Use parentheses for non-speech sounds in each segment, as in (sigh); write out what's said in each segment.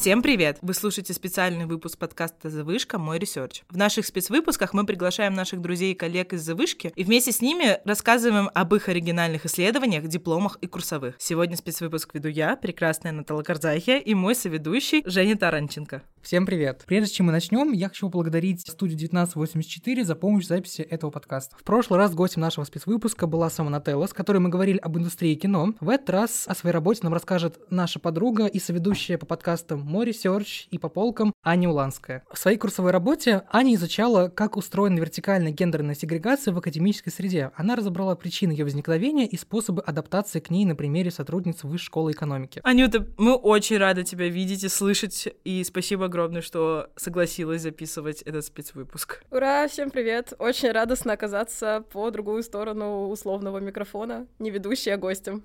Всем привет! Вы слушаете специальный выпуск подкаста «The Вышка. Мой research». В наших спецвыпусках мы приглашаем наших друзей и коллег из «The Вышки» и вместе с ними рассказываем об их оригинальных исследованиях, дипломах и курсовых. Сегодня спецвыпуск веду я, прекрасная Нателла Карзахия, и мой соведущий Женя Таранченко. Всем привет! Прежде чем мы начнем, я хочу поблагодарить студию 1984 за помощь в записи этого подкаста. В прошлый раз гостем нашего спецвыпуска была сама Нателла, с которой мы говорили об индустрии кино. В этот раз о своей работе нам расскажет наша подруга и соведущая по подкастам Мой research и по полкам Аня Уланская. В своей курсовой работе Аня изучала, как устроена вертикальная гендерная сегрегация в академической среде. Она разобрала причины ее возникновения и способы адаптации к ней на примере сотрудниц Высшей школы экономики. Анюта, мы очень рады тебя видеть и слышать, и спасибо огромное, что согласилась записывать этот спецвыпуск. Ура, всем привет! Очень радостно оказаться по другую сторону условного микрофона, не ведущей, а гостем.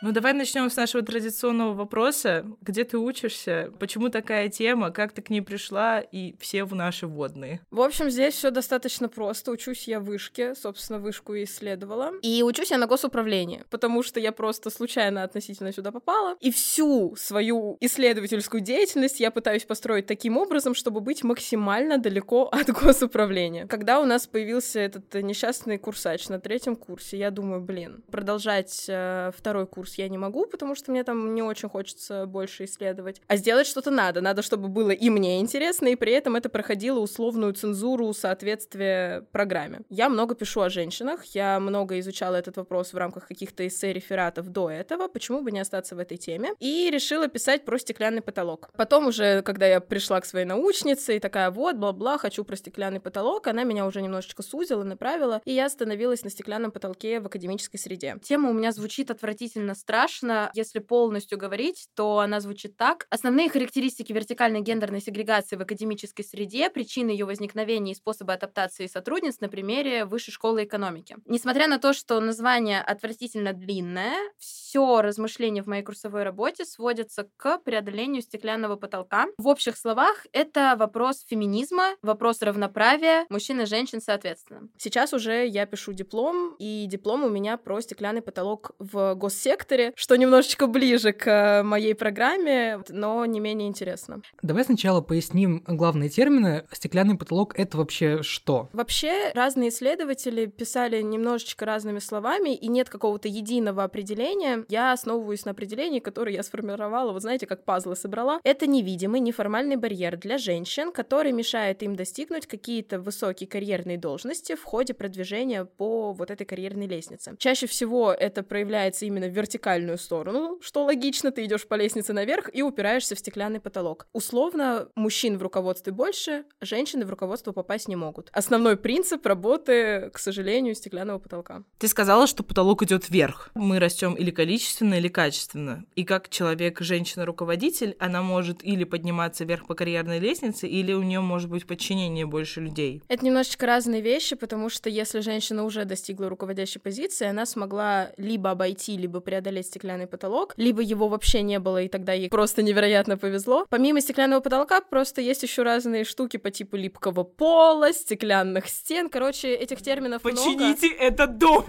Ну, давай начнем с нашего традиционного вопроса. Где ты учишься? Почему такая тема? Как ты к ней пришла? И все в наши водные. В общем, здесь все достаточно просто. Учусь я в вышке, собственно, вышку и исследовала. И учусь я на госуправлении, потому что я просто случайно относительно сюда попала. И всю свою исследовательскую деятельность я пытаюсь построить таким образом, чтобы быть максимально далеко от госуправления. Когда у нас появился этот несчастный курсач на третьем курсе, я думаю, блин, продолжать э, второй курс курс я не могу, потому что мне там не очень хочется больше исследовать. А сделать что-то надо. Надо, чтобы было и мне интересно, и при этом это проходило условную цензуру соответствия программе. Я много пишу о женщинах, я много изучала этот вопрос в рамках каких-то эссе-рефератов до этого, почему бы не остаться в этой теме, и решила писать про стеклянный потолок. Потом уже, когда я пришла к своей научнице и такая, вот, бла-бла, хочу про стеклянный потолок, она меня уже немножечко сузила, направила, и я остановилась на стеклянном потолке в академической среде. Тема у меня звучит отвратительно страшно. Если полностью говорить, то она звучит так. Основные характеристики вертикальной гендерной сегрегации в академической среде, причины ее возникновения и способы адаптации сотрудниц на примере Высшей школы экономики. Несмотря на то, что название отвратительно длинное, все размышления в моей курсовой работе сводятся к преодолению стеклянного потолка. В общих словах, это вопрос феминизма, вопрос равноправия мужчин и женщин соответственно. Сейчас уже я пишу диплом, и диплом у меня про стеклянный потолок в госсекторе, секторе, что немножечко ближе к э, моей программе, но не менее интересно. Давай сначала поясним главные термины. Стеклянный потолок — это вообще что? Вообще разные исследователи писали немножечко разными словами, и нет какого-то единого определения. Я основываюсь на определении, которое я сформировала, вот знаете, как пазлы собрала. Это невидимый, неформальный барьер для женщин, который мешает им достигнуть какие-то высокие карьерные должности в ходе продвижения по вот этой карьерной лестнице. Чаще всего это проявляется именно в вертикальном вертикальную сторону, что логично, ты идешь по лестнице наверх и упираешься в стеклянный потолок. Условно, мужчин в руководстве больше, женщины в руководство попасть не могут. Основной принцип работы, к сожалению, стеклянного потолка. Ты сказала, что потолок идет вверх. Мы растем или количественно, или качественно. И как человек, женщина-руководитель, она может или подниматься вверх по карьерной лестнице, или у нее может быть подчинение больше людей. Это немножечко разные вещи, потому что если женщина уже достигла руководящей позиции, она смогла либо обойти, либо преодолеть преодолеть стеклянный потолок, либо его вообще не было, и тогда ей просто невероятно повезло. Помимо стеклянного потолка, просто есть еще разные штуки по типу липкого пола, стеклянных стен. Короче, этих терминов Почините много. этот дом,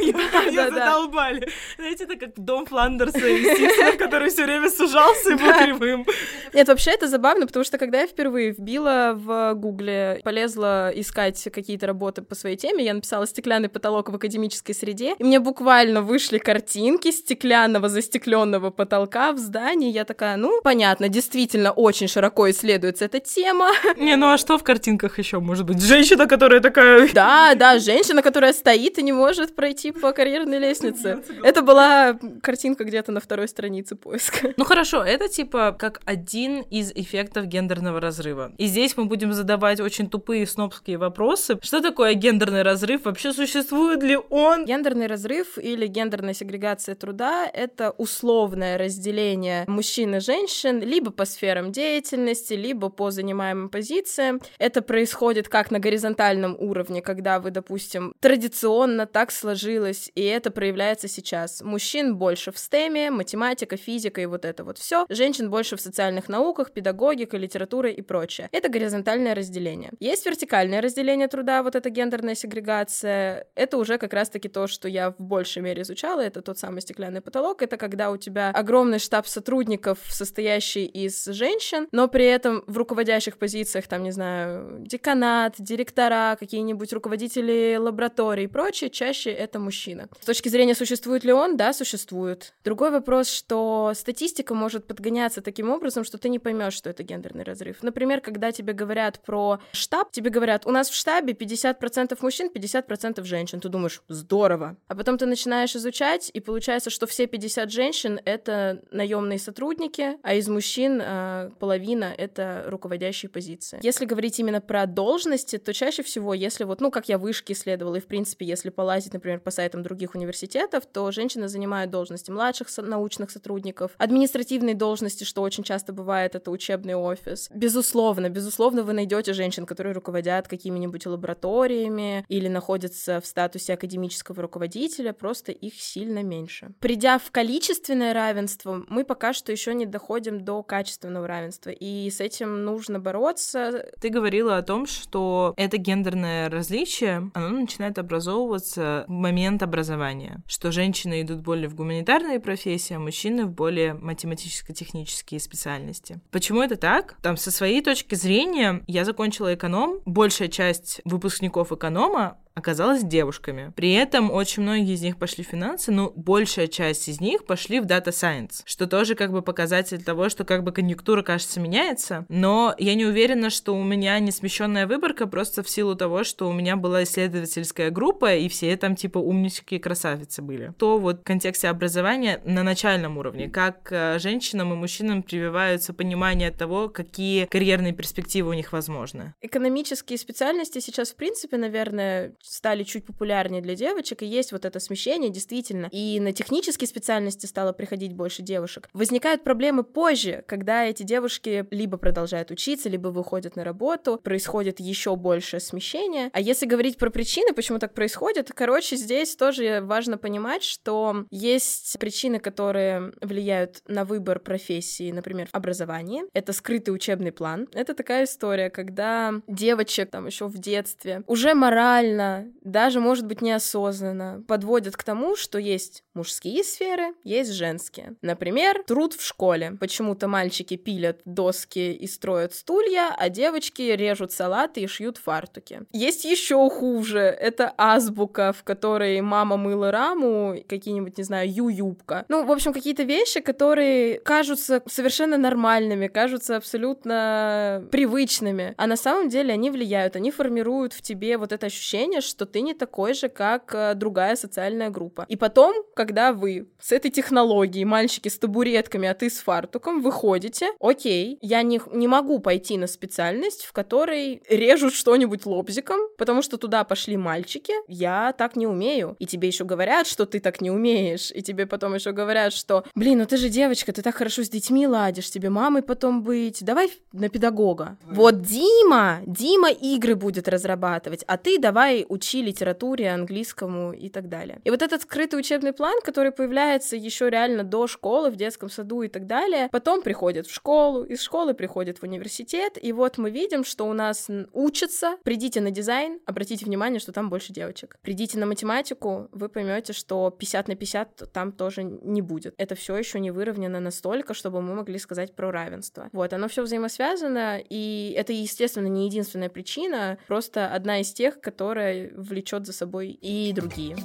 я (laughs) задолбали. Знаете, это как дом Фландерса и который все время сужался и был (laughs) кривым. Нет, вообще это забавно, потому что когда я впервые вбила в гугле, полезла искать какие-то работы по своей теме, я написала «стеклянный потолок в академической среде», и мне буквально вышли картинки стеклянных стеклянного застекленного потолка в здании. Я такая, ну, понятно, действительно очень широко исследуется эта тема. (laughs) Не, ну а что в картинках еще может быть? Женщина, которая такая... (laughs) Да, да, женщина, которая стоит и не может пройти по карьерной лестнице. Это была картинка где-то на второй странице поиска. Ну хорошо, это типа как один из эффектов гендерного разрыва. И здесь мы будем задавать очень тупые снобские вопросы. Что такое гендерный разрыв? Вообще существует ли он? Гендерный разрыв или гендерная сегрегация труда это условное разделение мужчин и женщин либо по сферам деятельности, либо по занимаемым позициям. Это происходит как на горизонтальном уровне, когда вы, допустим, традиционно так сложилось, и это проявляется сейчас. Мужчин больше в стеме, математика, физика и вот это вот все. Женщин больше в социальных науках, педагогика, литература и прочее. Это горизонтальное разделение. Есть вертикальное разделение труда, вот эта гендерная сегрегация. Это уже как раз-таки то, что я в большей мере изучала, это тот самый стеклянный потолок, поток — это когда у тебя огромный штаб сотрудников, состоящий из женщин, но при этом в руководящих позициях, там, не знаю, деканат, директора, какие-нибудь руководители лабораторий и прочее, чаще это мужчина. С точки зрения, существует ли он? Да, существует. Другой вопрос, что статистика может подгоняться таким образом, что ты не поймешь, что это гендерный разрыв. Например, когда тебе говорят про штаб, тебе говорят, у нас в штабе 50% мужчин, 50% женщин. Ты думаешь, здорово. А потом ты начинаешь изучать, и получается, что все 50 женщин — это наемные сотрудники, а из мужчин э, половина — это руководящие позиции. Если говорить именно про должности, то чаще всего, если вот, ну, как я вышки исследовала, и, в принципе, если полазить, например, по сайтам других университетов, то женщины занимают должности младших научных сотрудников, административные должности, что очень часто бывает, это учебный офис. Безусловно, безусловно, вы найдете женщин, которые руководят какими-нибудь лабораториями или находятся в статусе академического руководителя, просто их сильно меньше. Придя в количественное равенство, мы пока что еще не доходим до качественного равенства, и с этим нужно бороться. Ты говорила о том, что это гендерное различие, оно начинает образовываться в момент образования, что женщины идут более в гуманитарные профессии, а мужчины в более математическо-технические специальности. Почему это так? Там со своей точки зрения я закончила эконом, большая часть выпускников эконома оказалась девушками. При этом очень многие из них пошли в финансы, но большая часть из них пошли в Data Science, что тоже как бы показатель того, что как бы конъюнктура, кажется, меняется, но я не уверена, что у меня не смещенная выборка просто в силу того, что у меня была исследовательская группа, и все там типа умнички и красавицы были. То вот в контексте образования на начальном уровне, как э, женщинам и мужчинам прививаются понимание того, какие карьерные перспективы у них возможны. Экономические специальности сейчас, в принципе, наверное, стали чуть популярнее для девочек, и есть вот это смещение, действительно. И на технические специальности стало приходить больше девушек. Возникают проблемы позже, когда эти девушки либо продолжают учиться, либо выходят на работу, происходит еще больше смещение. А если говорить про причины, почему так происходит, короче, здесь тоже важно понимать, что есть причины, которые влияют на выбор профессии, например, образование. Это скрытый учебный план. Это такая история, когда девочек там еще в детстве уже морально даже, может быть, неосознанно подводят к тому, что есть мужские сферы, есть женские. Например, труд в школе. Почему-то мальчики пилят доски и строят стулья, а девочки режут салаты и шьют фартуки. Есть еще хуже. Это азбука, в которой мама мыла раму, какие-нибудь, не знаю, ю-юбка. Ну, в общем, какие-то вещи, которые кажутся совершенно нормальными, кажутся абсолютно привычными, а на самом деле они влияют, они формируют в тебе вот это ощущение, что ты не такой же, как э, другая социальная группа. И потом, когда вы с этой технологией, мальчики с табуретками, а ты с фартуком, выходите, окей, я не, не могу пойти на специальность, в которой режут что-нибудь лобзиком, потому что туда пошли мальчики, я так не умею. И тебе еще говорят, что ты так не умеешь, и тебе потом еще говорят, что, блин, ну ты же девочка, ты так хорошо с детьми ладишь, тебе мамой потом быть, давай на педагога. Вот Дима, Дима игры будет разрабатывать, а ты давай учи литературе, английскому и так далее. И вот этот скрытый учебный план, который появляется еще реально до школы, в детском саду и так далее, потом приходит в школу, из школы приходит в университет, и вот мы видим, что у нас учатся, придите на дизайн, обратите внимание, что там больше девочек. Придите на математику, вы поймете, что 50 на 50 там тоже не будет. Это все еще не выровнено настолько, чтобы мы могли сказать про равенство. Вот, оно все взаимосвязано, и это, естественно, не единственная причина, просто одна из тех, которая влечет за собой и другие.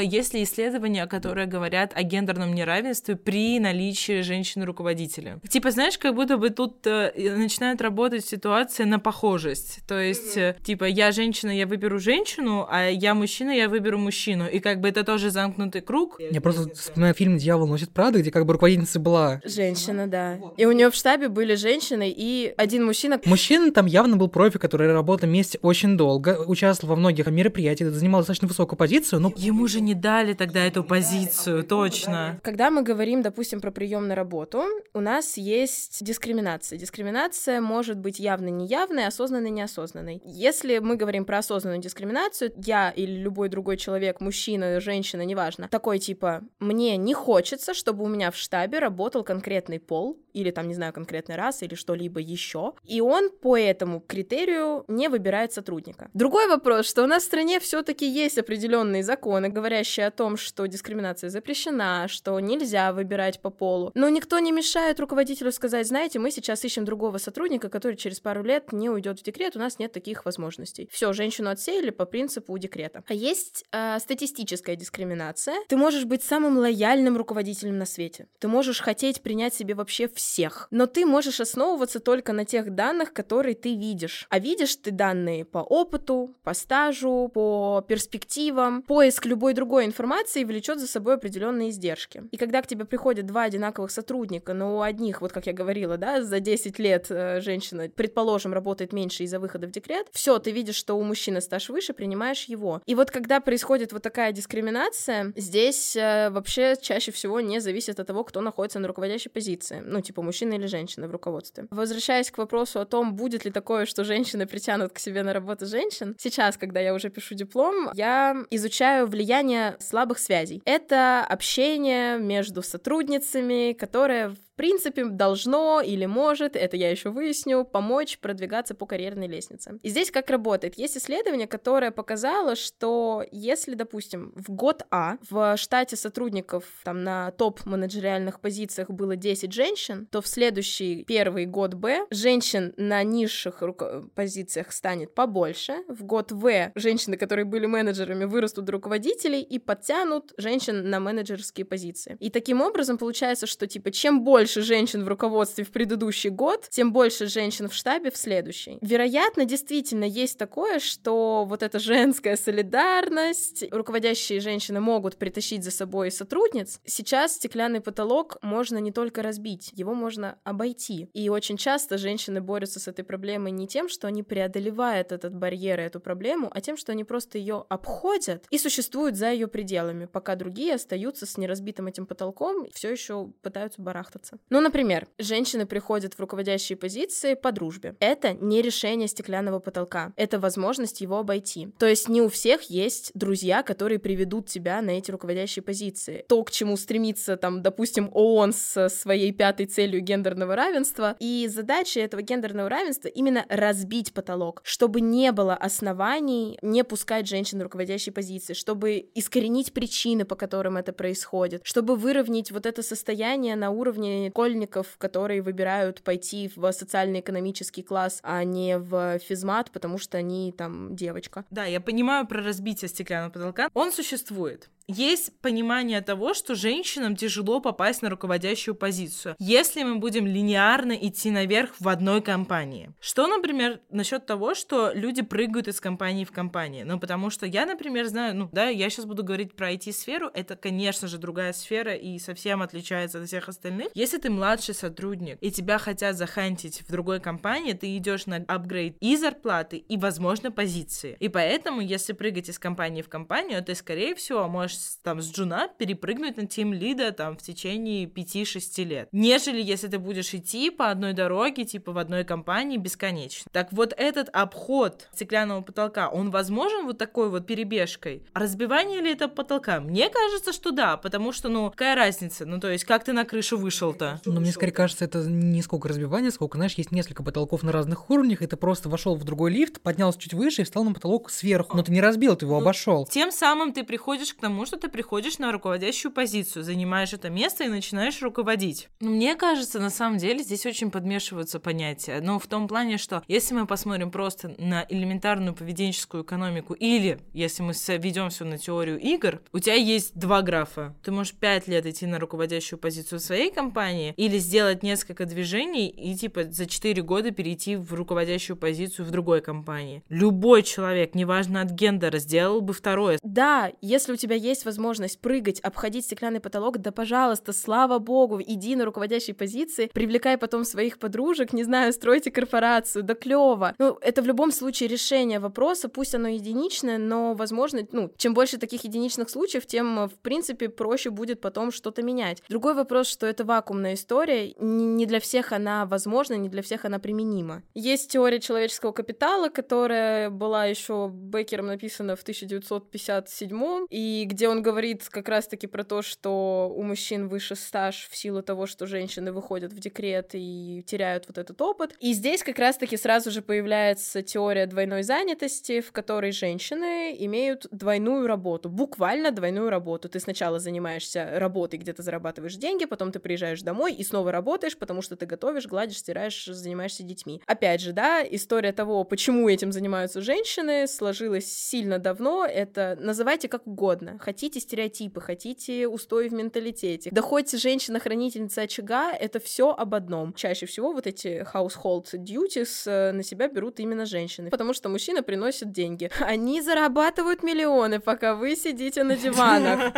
Есть ли исследования, которые говорят о гендерном неравенстве при наличии женщины-руководителя? Типа, знаешь, как будто бы тут э, начинает работать ситуация на похожесть. То есть, э, типа, я женщина, я выберу женщину, а я мужчина, я выберу мужчину. И как бы это тоже замкнутый круг. Я просто вспоминаю фильм «Дьявол носит Прада», где как бы руководительница была... Женщина, да. И у нее в штабе были женщины и один мужчина. Мужчина там явно был профи, который работал вместе очень долго, участвовал во многих мероприятиях, занимал достаточно высокую позицию, но... Ему же не дали тогда эту позицию, точно. Когда мы говорим, допустим, про прием на работу, у нас есть дискриминация. Дискриминация может быть явно неявной, осознанной неосознанной. Если мы говорим про осознанную дискриминацию, я или любой другой человек, мужчина, женщина, неважно, такой типа, мне не хочется, чтобы у меня в штабе работал конкретный пол, или там, не знаю, конкретный раз, или что-либо еще, и он по этому критерию не выбирает сотрудника. Другой вопрос, что у нас в стране все-таки есть определенные законы, говорящие о том, что дискриминация запрещена, что нельзя выбирать по полу, но никто не мешает руководителю сказать, знаете, мы сейчас ищем другого сотрудника, который через пару лет не уйдет в декрет, у нас нет таких возможностей. Все, женщину отсеяли по принципу декрета. А есть э, статистическая дискриминация. Ты можешь быть самым лояльным руководителем на свете. Ты можешь хотеть принять себе вообще всех. Но ты можешь основываться только на тех данных, которые ты видишь. А видишь ты данные по опыту, по стажу, по перспективам. Поиск любой другой информации влечет за собой определенные издержки. И когда к тебе приходят два одинаковых сотрудника, но у одних, вот как я говорила, да, за 10 лет э, женщина, предположим, работает меньше из-за выхода в декрет, все, ты видишь, что у мужчины стаж выше, принимаешь его. И вот когда происходит вот такая дискриминация, здесь э, вообще чаще всего не зависит от того, кто находится на руководящей позиции. Ну, типа мужчина или женщина в руководстве. Возвращаясь к вопросу о том, будет ли такое, что женщины притянут к себе на работу женщин, сейчас, когда я уже пишу диплом, я изучаю влияние слабых связей. Это общение между сотрудницами, которое принципе, должно или может, это я еще выясню, помочь продвигаться по карьерной лестнице. И здесь как работает? Есть исследование, которое показало, что если, допустим, в год А в штате сотрудников там на топ-менеджериальных позициях было 10 женщин, то в следующий первый год Б женщин на низших руко- позициях станет побольше. В год В женщины, которые были менеджерами, вырастут до руководителей и подтянут женщин на менеджерские позиции. И таким образом получается, что типа чем больше больше женщин в руководстве в предыдущий год, тем больше женщин в штабе в следующий. Вероятно, действительно есть такое, что вот эта женская солидарность, руководящие женщины могут притащить за собой сотрудниц. Сейчас стеклянный потолок можно не только разбить, его можно обойти. И очень часто женщины борются с этой проблемой не тем, что они преодолевают этот барьер и эту проблему, а тем, что они просто ее обходят и существуют за ее пределами, пока другие остаются с неразбитым этим потолком все еще пытаются барахтаться меняться. Ну, например, женщины приходят в руководящие позиции по дружбе. Это не решение стеклянного потолка, это возможность его обойти. То есть не у всех есть друзья, которые приведут тебя на эти руководящие позиции. То, к чему стремится, там, допустим, ООН со своей пятой целью гендерного равенства, и задача этого гендерного равенства именно разбить потолок, чтобы не было оснований не пускать женщин в руководящие позиции, чтобы искоренить причины, по которым это происходит, чтобы выровнять вот это состояние на уровне школьников, которые выбирают пойти в социально-экономический класс, а не в физмат, потому что они там девочка. Да, я понимаю про разбитие стеклянного потолка. Он существует есть понимание того, что женщинам тяжело попасть на руководящую позицию, если мы будем линейно идти наверх в одной компании. Что, например, насчет того, что люди прыгают из компании в компанию? Ну, потому что я, например, знаю, ну, да, я сейчас буду говорить про IT-сферу, это, конечно же, другая сфера и совсем отличается от всех остальных. Если ты младший сотрудник, и тебя хотят захантить в другой компании, ты идешь на апгрейд и зарплаты, и, возможно, позиции. И поэтому, если прыгать из компании в компанию, ты, скорее всего, можешь там с джуна перепрыгнуть на тим лида там в течение 5-6 лет, нежели если ты будешь идти по одной дороге, типа в одной компании бесконечно. Так вот этот обход стеклянного потолка, он возможен вот такой вот перебежкой? Разбивание ли это потолка? Мне кажется, что да, потому что, ну, какая разница? Ну, то есть, как ты на крышу вышел-то? Ну, мне скорее кажется, это не сколько разбивание, сколько, знаешь, есть несколько потолков на разных уровнях, и ты просто вошел в другой лифт, поднялся чуть выше и встал на потолок сверху. Но ты не разбил, ты его ну, обошел. Тем самым ты приходишь к тому, что ты приходишь на руководящую позицию, занимаешь это место и начинаешь руководить. Мне кажется, на самом деле здесь очень подмешиваются понятия. Но в том плане, что если мы посмотрим просто на элементарную поведенческую экономику или если мы ведем все на теорию игр, у тебя есть два графа. Ты можешь пять лет идти на руководящую позицию своей компании или сделать несколько движений и типа за четыре года перейти в руководящую позицию в другой компании. Любой человек, неважно от гендера, сделал бы второе. Да, если у тебя есть есть возможность прыгать, обходить стеклянный потолок, да, пожалуйста, слава богу, иди на руководящей позиции, привлекай потом своих подружек, не знаю, стройте корпорацию, да клево. Ну, это в любом случае решение вопроса, пусть оно единичное, но, возможно, ну, чем больше таких единичных случаев, тем, в принципе, проще будет потом что-то менять. Другой вопрос, что это вакуумная история, не для всех она возможна, не для всех она применима. Есть теория человеческого капитала, которая была еще Беккером написана в 1957 и где он говорит как раз-таки про то, что у мужчин выше стаж в силу того, что женщины выходят в декрет и теряют вот этот опыт. И здесь как раз-таки сразу же появляется теория двойной занятости, в которой женщины имеют двойную работу, буквально двойную работу. Ты сначала занимаешься работой, где ты зарабатываешь деньги, потом ты приезжаешь домой и снова работаешь, потому что ты готовишь, гладишь, стираешь, занимаешься детьми. Опять же, да, история того, почему этим занимаются женщины, сложилась сильно давно. Это называйте как угодно. Хотите стереотипы, хотите устои в менталитете. Да хоть женщина-хранительница очага, это все об одном. Чаще всего вот эти household duties э, на себя берут именно женщины, потому что мужчина приносит деньги. (laughs) Они зарабатывают миллионы, пока вы сидите на (laughs) диванах.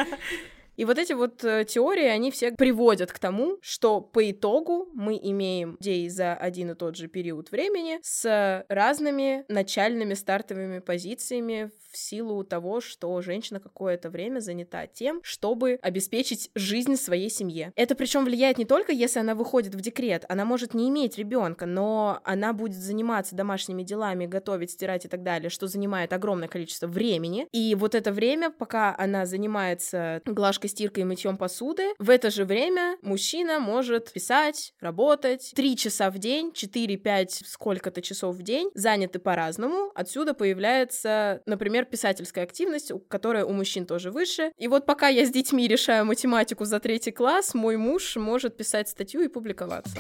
И вот эти вот э, теории, они все приводят к тому, что по итогу мы имеем людей за один и тот же период времени с разными начальными стартовыми позициями в силу того, что женщина какое-то время занята тем, чтобы обеспечить жизнь своей семье. Это причем влияет не только, если она выходит в декрет, она может не иметь ребенка, но она будет заниматься домашними делами, готовить, стирать и так далее, что занимает огромное количество времени. И вот это время, пока она занимается глажкой, стиркой и мытьем посуды, в это же время мужчина может писать, работать три часа в день, 4-5 сколько-то часов в день, заняты по-разному. Отсюда появляется, например, писательская активность, которая у мужчин тоже выше. И вот пока я с детьми решаю математику за третий класс, мой муж может писать статью и публиковаться.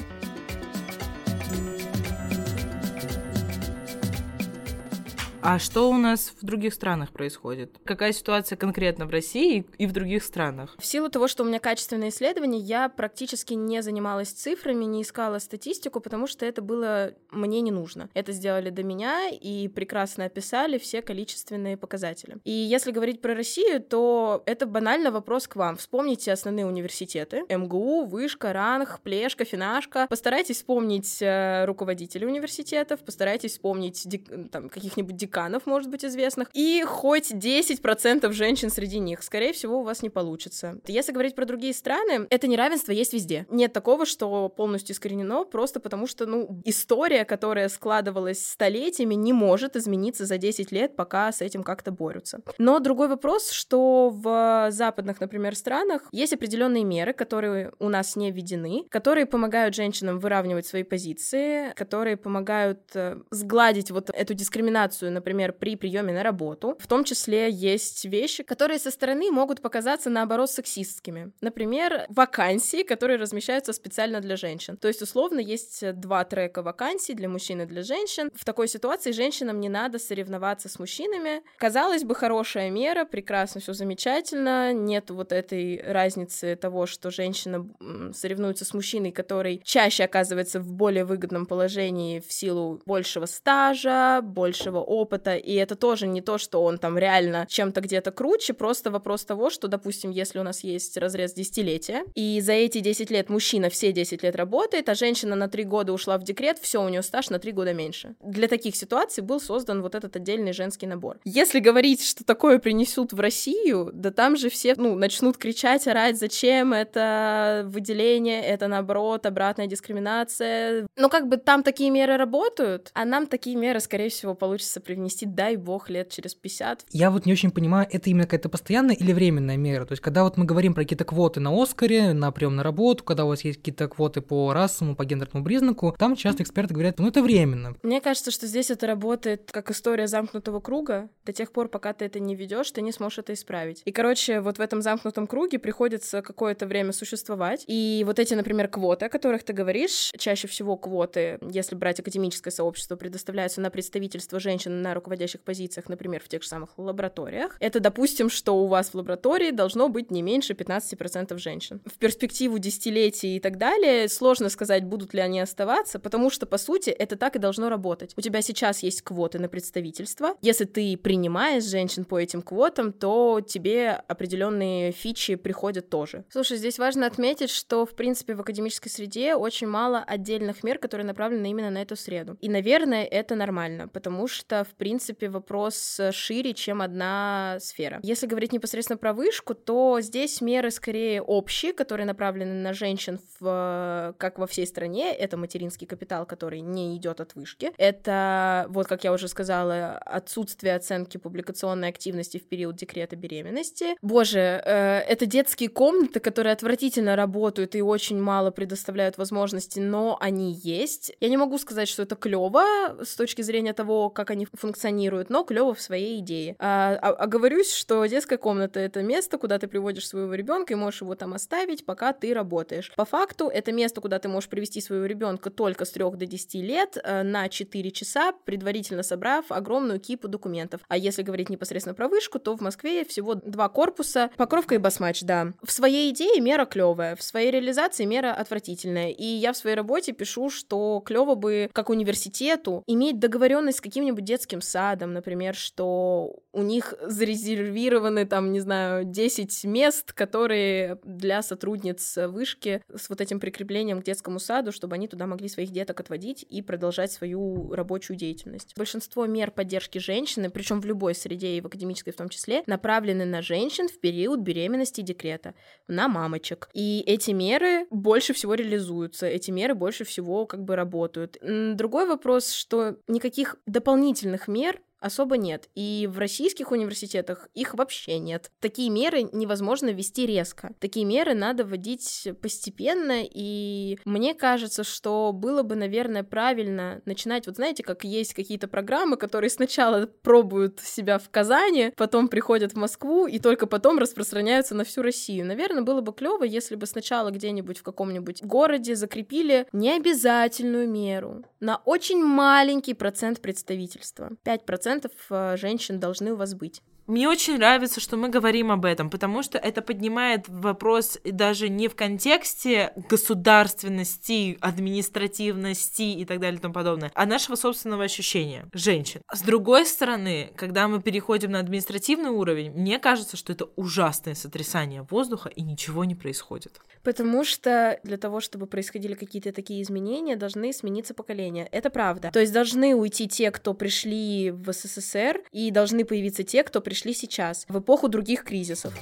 А что у нас в других странах происходит? Какая ситуация конкретно в России и в других странах? В силу того, что у меня качественные исследования, я практически не занималась цифрами, не искала статистику, потому что это было мне не нужно. Это сделали до меня и прекрасно описали все количественные показатели. И если говорить про Россию, то это банально вопрос к вам. Вспомните основные университеты. МГУ, Вышка, Ранг, Плешка, Финашка. Постарайтесь вспомнить э, руководителей университетов, постарайтесь вспомнить там, каких-нибудь дек деканов, может быть, известных, и хоть 10% женщин среди них. Скорее всего, у вас не получится. Если говорить про другие страны, это неравенство есть везде. Нет такого, что полностью искоренено, просто потому что, ну, история, которая складывалась столетиями, не может измениться за 10 лет, пока с этим как-то борются. Но другой вопрос, что в западных, например, странах есть определенные меры, которые у нас не введены, которые помогают женщинам выравнивать свои позиции, которые помогают э, сгладить вот эту дискриминацию, например, при приеме на работу. В том числе есть вещи, которые со стороны могут показаться, наоборот, сексистскими. Например, вакансии, которые размещаются специально для женщин. То есть, условно, есть два трека вакансий для мужчин и для женщин. В такой ситуации женщинам не надо соревноваться с мужчинами. Казалось бы, хорошая мера, прекрасно, все замечательно, нет вот этой разницы того, что женщина соревнуется с мужчиной, который чаще оказывается в более выгодном положении в силу большего стажа, большего опыта, опыта, и это тоже не то, что он там реально чем-то где-то круче, просто вопрос того, что, допустим, если у нас есть разрез десятилетия, и за эти 10 лет мужчина все 10 лет работает, а женщина на 3 года ушла в декрет, все, у нее стаж на 3 года меньше. Для таких ситуаций был создан вот этот отдельный женский набор. Если говорить, что такое принесут в Россию, да там же все, ну, начнут кричать, орать, зачем это выделение, это наоборот, обратная дискриминация. Но как бы там такие меры работают, а нам такие меры, скорее всего, получится привнести привнести, дай бог, лет через 50. Я вот не очень понимаю, это именно какая-то постоянная или временная мера? То есть, когда вот мы говорим про какие-то квоты на Оскаре, на прием на работу, когда у вас есть какие-то квоты по расовому, по гендерному признаку, там часто эксперты говорят, ну это временно. Мне кажется, что здесь это работает как история замкнутого круга. До тех пор, пока ты это не ведешь, ты не сможешь это исправить. И, короче, вот в этом замкнутом круге приходится какое-то время существовать. И вот эти, например, квоты, о которых ты говоришь, чаще всего квоты, если брать академическое сообщество, предоставляются на представительство женщин на руководящих позициях, например, в тех же самых лабораториях, это, допустим, что у вас в лаборатории должно быть не меньше 15% женщин. В перспективу десятилетий и так далее сложно сказать, будут ли они оставаться, потому что, по сути, это так и должно работать. У тебя сейчас есть квоты на представительство. Если ты принимаешь женщин по этим квотам, то тебе определенные фичи приходят тоже. Слушай, здесь важно отметить, что, в принципе, в академической среде очень мало отдельных мер, которые направлены именно на эту среду. И, наверное, это нормально, потому что, в принципе, вопрос шире, чем одна сфера. Если говорить непосредственно про вышку, то здесь меры скорее общие, которые направлены на женщин, в, как во всей стране. Это материнский капитал, который не идет от вышки. Это, вот как я уже сказала, отсутствие оценки публикационной активности в период декрета беременности. Боже, э, это детские комнаты, которые отвратительно работают и очень мало предоставляют возможности, но они есть. Я не могу сказать, что это клево с точки зрения того, как они функционируют, но клево в своей идее. А, а, оговорюсь, что детская комната это место, куда ты приводишь своего ребенка и можешь его там оставить, пока ты работаешь. По факту, это место, куда ты можешь привести своего ребенка только с 3 до 10 лет э, на 4 часа, предварительно собрав огромную кипу документов. А если говорить непосредственно про вышку, то в Москве всего два корпуса, Покровка и Басмач, да. В своей идее мера клевая, в своей реализации мера отвратительная. И я в своей работе пишу, что клево бы, как университету, иметь договоренность с каким-нибудь детским садом, например, что у них зарезервированы там, не знаю, 10 мест, которые для сотрудниц вышки с вот этим прикреплением к детскому саду, чтобы они туда могли своих деток отводить и продолжать свою рабочую деятельность. Большинство мер поддержки женщины, причем в любой среде и в академической в том числе, направлены на женщин в период беременности и декрета, на мамочек. И эти меры больше всего реализуются, эти меры больше всего как бы работают. Другой вопрос, что никаких дополнительных мер особо нет. И в российских университетах их вообще нет. Такие меры невозможно ввести резко. Такие меры надо вводить постепенно, и мне кажется, что было бы, наверное, правильно начинать, вот знаете, как есть какие-то программы, которые сначала пробуют себя в Казани, потом приходят в Москву, и только потом распространяются на всю Россию. Наверное, было бы клево, если бы сначала где-нибудь в каком-нибудь городе закрепили необязательную меру на очень маленький процент представительства. 5% процентов э, женщин должны у вас быть. Мне очень нравится, что мы говорим об этом, потому что это поднимает вопрос даже не в контексте государственности, административности и так далее и тому подобное, а нашего собственного ощущения женщин. С другой стороны, когда мы переходим на административный уровень, мне кажется, что это ужасное сотрясание воздуха и ничего не происходит. Потому что для того, чтобы происходили какие-то такие изменения, должны смениться поколения. Это правда. То есть должны уйти те, кто пришли в СССР, и должны появиться те, кто пришли сейчас, в эпоху других кризисов.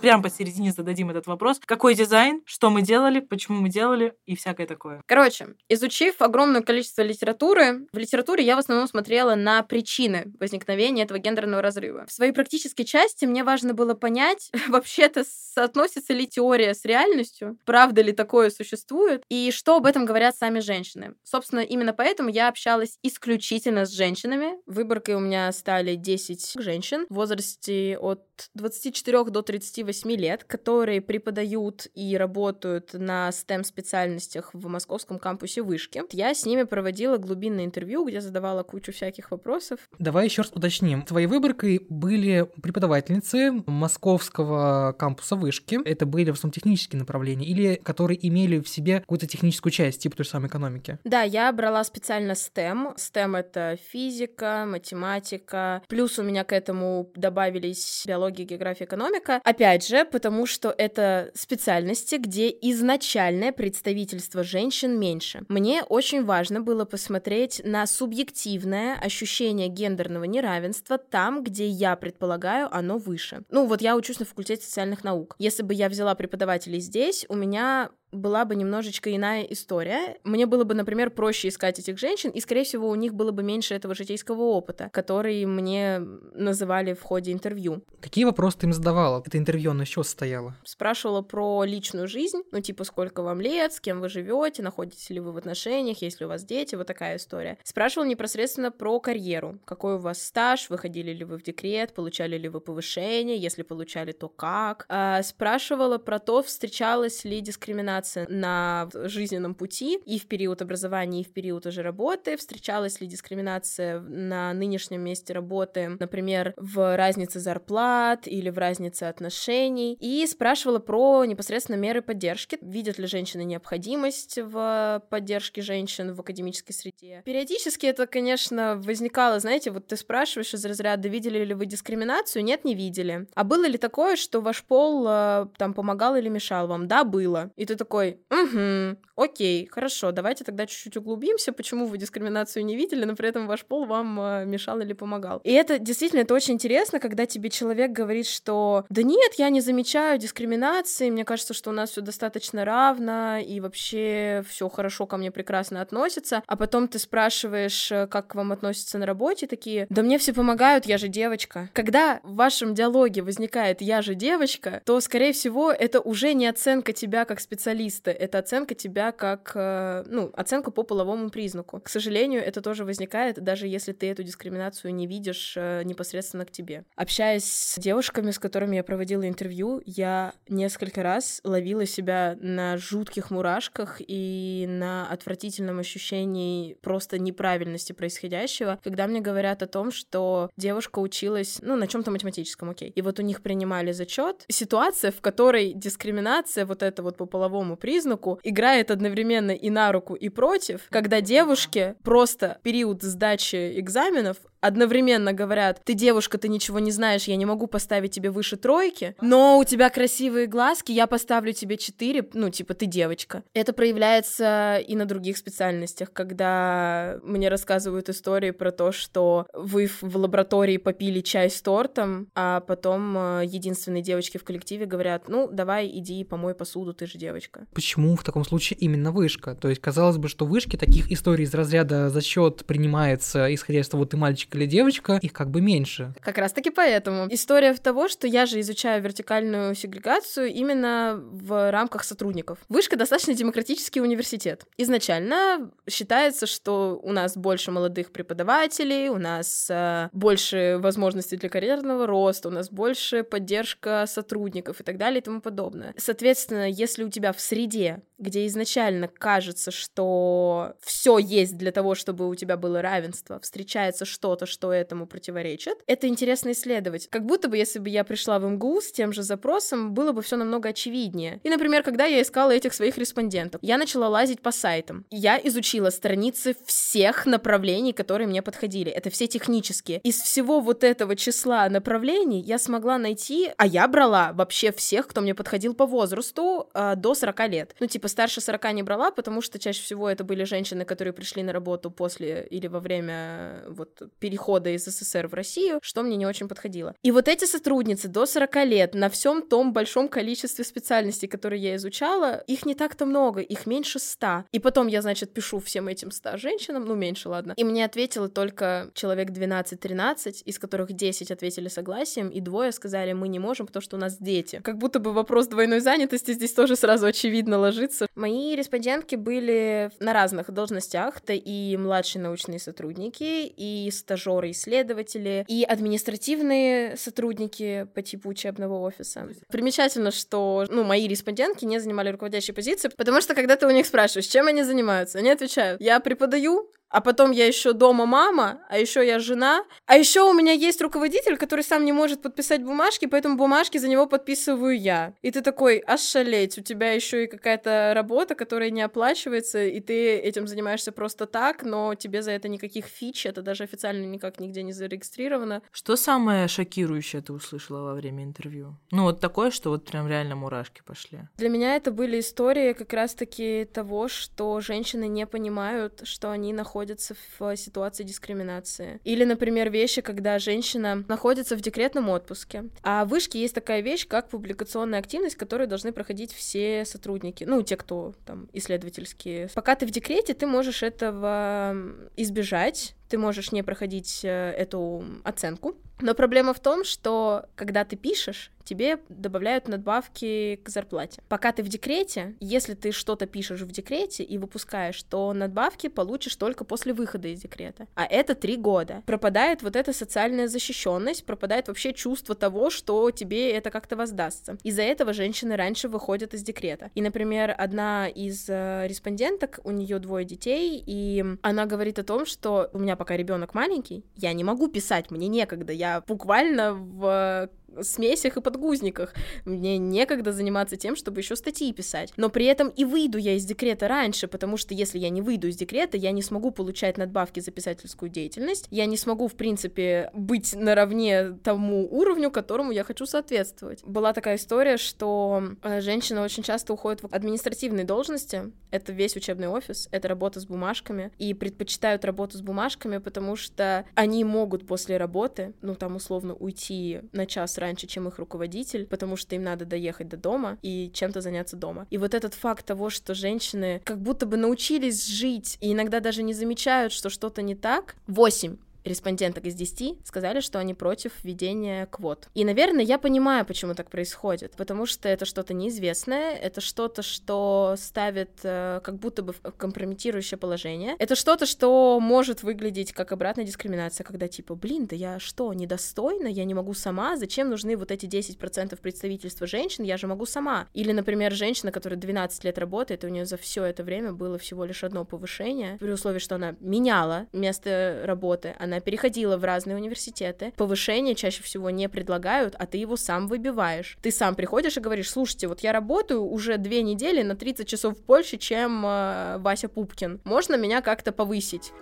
Прямо посередине зададим этот вопрос. Какой дизайн, что мы делали, почему мы делали и всякое такое. Короче, изучив огромное количество литературы, в литературе я в основном смотрела на причины возникновения этого гендерного разрыва. В своей практической части мне важно было понять, (laughs) вообще-то соотносится ли теория с реальностью, правда ли такое существует, и что об этом говорят сами женщины. Собственно, именно поэтому я общалась исключительно с женщинами. Выборкой у меня стали 10 женщин в возрасте от 24 до 38 8 лет, которые преподают и работают на STEM-специальностях в московском кампусе Вышки. Я с ними проводила глубинное интервью, где задавала кучу всяких вопросов. Давай еще раз уточним. Твоей выборкой были преподавательницы московского кампуса Вышки. Это были в основном технические направления или которые имели в себе какую-то техническую часть, типа той же самой экономики? Да, я брала специально STEM. STEM — это физика, математика. Плюс у меня к этому добавились биология, география, экономика. Опять Опять же, потому что это специальности, где изначальное представительство женщин меньше. Мне очень важно было посмотреть на субъективное ощущение гендерного неравенства там, где я предполагаю, оно выше. Ну, вот я учусь на факультете социальных наук. Если бы я взяла преподавателей здесь, у меня была бы немножечко иная история. Мне было бы, например, проще искать этих женщин, и, скорее всего, у них было бы меньше этого житейского опыта, который мне называли в ходе интервью. Какие вопросы ты им задавала? Это интервью, оно еще состояло? Спрашивала про личную жизнь, ну, типа, сколько вам лет, с кем вы живете, находитесь ли вы в отношениях, есть ли у вас дети, вот такая история. Спрашивала непосредственно про карьеру. Какой у вас стаж, выходили ли вы в декрет, получали ли вы повышение, если получали, то как. А, спрашивала про то, встречалась ли дискриминация дискриминация на жизненном пути и в период образования, и в период уже работы, встречалась ли дискриминация на нынешнем месте работы, например, в разнице зарплат или в разнице отношений, и спрашивала про непосредственно меры поддержки, видят ли женщины необходимость в поддержке женщин в академической среде. Периодически это, конечно, возникало, знаете, вот ты спрашиваешь из разряда, видели ли вы дискриминацию? Нет, не видели. А было ли такое, что ваш пол э, там помогал или мешал вам? Да, было. И ты такой, угу, окей, хорошо, давайте тогда чуть-чуть углубимся, почему вы дискриминацию не видели, но при этом ваш пол вам э, мешал или помогал. И это действительно, это очень интересно, когда тебе человек говорит, что да нет, я не замечаю дискриминации, мне кажется, что у нас все достаточно равно, и вообще все хорошо ко мне прекрасно относятся, а потом ты спрашиваешь, э, как к вам относятся на работе, такие, да мне все помогают, я же девочка. Когда в вашем диалоге возникает «я же девочка», то, скорее всего, это уже не оценка тебя как специалиста, это оценка тебя как, э, ну, оценка по половому признаку. К сожалению, это тоже возникает, даже если ты эту дискриминацию не видишь э, непосредственно к тебе. Общаясь с девушками, с которыми я проводила интервью, я несколько раз ловила себя на жутких мурашках и на отвратительном ощущении просто неправильности происходящего, когда мне говорят о том, что девушка училась, ну, на чем-то математическом, окей. И вот у них принимали зачет. Ситуация, в которой дискриминация вот это вот по половому признаку играет одновременно и на руку, и против, когда девушке просто период сдачи экзаменов одновременно говорят, ты девушка, ты ничего не знаешь, я не могу поставить тебе выше тройки, но у тебя красивые глазки, я поставлю тебе четыре, ну, типа, ты девочка. Это проявляется и на других специальностях, когда мне рассказывают истории про то, что вы в лаборатории попили чай с тортом, а потом э, единственной девочке в коллективе говорят, ну, давай иди помой посуду, ты же девочка. Почему в таком случае именно вышка? То есть, казалось бы, что вышки таких историй из разряда зачет принимается, исходя из того, ты мальчик мальчик или девочка, их как бы меньше. Как раз-таки поэтому. История в того, что я же изучаю вертикальную сегрегацию именно в рамках сотрудников. Вышка достаточно демократический университет. Изначально считается, что у нас больше молодых преподавателей, у нас э, больше возможностей для карьерного роста, у нас больше поддержка сотрудников и так далее и тому подобное. Соответственно, если у тебя в среде, где изначально кажется, что все есть для того, чтобы у тебя было равенство, встречается что-то, что-то, что этому противоречит. Это интересно исследовать. Как будто бы, если бы я пришла в МГУ с тем же запросом, было бы все намного очевиднее. И, например, когда я искала этих своих респондентов, я начала лазить по сайтам. Я изучила страницы всех направлений, которые мне подходили. Это все технические. Из всего вот этого числа направлений я смогла найти, а я брала вообще всех, кто мне подходил по возрасту э, до 40 лет. Ну, типа, старше 40 не брала, потому что чаще всего это были женщины, которые пришли на работу после или во время вот перехода из СССР в Россию, что мне не очень подходило. И вот эти сотрудницы до 40 лет на всем том большом количестве специальностей, которые я изучала, их не так-то много, их меньше 100. И потом я, значит, пишу всем этим 100 женщинам, ну, меньше, ладно. И мне ответило только человек 12-13, из которых 10 ответили согласием, и двое сказали, мы не можем, потому что у нас дети. Как будто бы вопрос двойной занятости здесь тоже сразу очевидно ложится. Мои респондентки были на разных должностях, это и младшие научные сотрудники, и стажеры-исследователи и административные сотрудники по типу учебного офиса. Примечательно, что ну, мои респондентки не занимали руководящие позиции, потому что когда ты у них спрашиваешь, чем они занимаются, они отвечают, я преподаю, а потом я еще дома мама, а еще я жена, а еще у меня есть руководитель, который сам не может подписать бумажки, поэтому бумажки за него подписываю я. И ты такой, ошалеть, у тебя еще и какая-то работа, которая не оплачивается, и ты этим занимаешься просто так, но тебе за это никаких фич, это даже официально никак нигде не зарегистрировано. Что самое шокирующее ты услышала во время интервью? Ну вот такое, что вот прям реально мурашки пошли. Для меня это были истории как раз-таки того, что женщины не понимают, что они находятся находятся в ситуации дискриминации. Или, например, вещи, когда женщина находится в декретном отпуске. А в вышке есть такая вещь, как публикационная активность, которую должны проходить все сотрудники, ну, те, кто там исследовательские. Пока ты в декрете, ты можешь этого избежать, ты можешь не проходить э, эту оценку. Но проблема в том, что когда ты пишешь, тебе добавляют надбавки к зарплате. Пока ты в декрете, если ты что-то пишешь в декрете и выпускаешь, то надбавки получишь только после выхода из декрета. А это три года. Пропадает вот эта социальная защищенность, пропадает вообще чувство того, что тебе это как-то воздастся. Из-за этого женщины раньше выходят из декрета. И, например, одна из э, респонденток, у нее двое детей, и она говорит о том, что у меня пока ребенок маленький, я не могу писать, мне некогда, я буквально в смесях и подгузниках. Мне некогда заниматься тем, чтобы еще статьи писать. Но при этом и выйду я из декрета раньше, потому что если я не выйду из декрета, я не смогу получать надбавки за писательскую деятельность, я не смогу, в принципе, быть наравне тому уровню, которому я хочу соответствовать. Была такая история, что э, женщины очень часто уходят в административные должности, это весь учебный офис, это работа с бумажками, и предпочитают работу с бумажками, потому что они могут после работы, ну там условно уйти на час раньше, чем их руководитель, потому что им надо доехать до дома и чем-то заняться дома. И вот этот факт того, что женщины как будто бы научились жить и иногда даже не замечают, что что-то не так. Восемь респонденток из 10 сказали, что они против введения квот. И, наверное, я понимаю, почему так происходит, потому что это что-то неизвестное, это что-то, что ставит э, как будто бы в компрометирующее положение, это что-то, что может выглядеть как обратная дискриминация, когда типа, блин, да я что, недостойна, я не могу сама, зачем нужны вот эти 10% представительства женщин, я же могу сама. Или, например, женщина, которая 12 лет работает, и у нее за все это время было всего лишь одно повышение, при условии, что она меняла место работы, она она переходила в разные университеты. Повышение чаще всего не предлагают, а ты его сам выбиваешь. Ты сам приходишь и говоришь, слушайте, вот я работаю уже две недели на 30 часов больше, чем э, Вася Пупкин. Можно меня как-то повысить?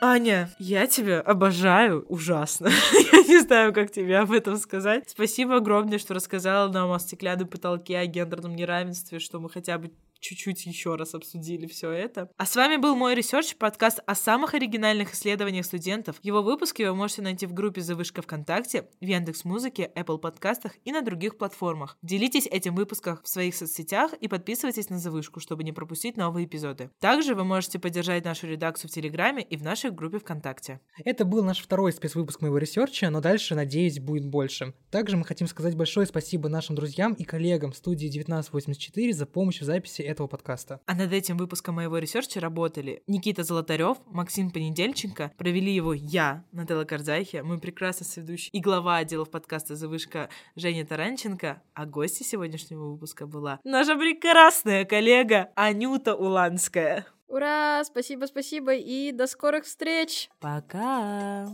Аня, я тебя обожаю ужасно. (laughs) я не знаю, как тебе об этом сказать. Спасибо огромное, что рассказала нам о стеклянном потолке, о гендерном неравенстве, что мы хотя бы чуть-чуть еще раз обсудили все это. А с вами был мой research, подкаст о самых оригинальных исследованиях студентов. Его выпуски вы можете найти в группе «The Вышка» ВКонтакте, в Яндекс Музыке, Apple подкастах и на других платформах. Делитесь этим выпуском в своих соцсетях и подписывайтесь на «The Вышку», чтобы не пропустить новые эпизоды. Также вы можете поддержать нашу редакцию в Телеграме и в нашей группе ВКонтакте. Это был наш второй спецвыпуск моего research а, но дальше, надеюсь, будет больше. Также мы хотим сказать большое спасибо нашим друзьям и коллегам студии 1984 за помощь в записи этого подкаста. А над этим выпуском моего research а работали Никита Золотарев, Максим Понедельченко, провели его я, Нателла Карзайхи, мой прекрасный соведущий и глава отдела подкастов «The Вышка» Женя Таранченко, а гостьей сегодняшнего выпуска была наша прекрасная коллега Анюта Уланская. Ура! Спасибо, спасибо и до скорых встреч! Пока!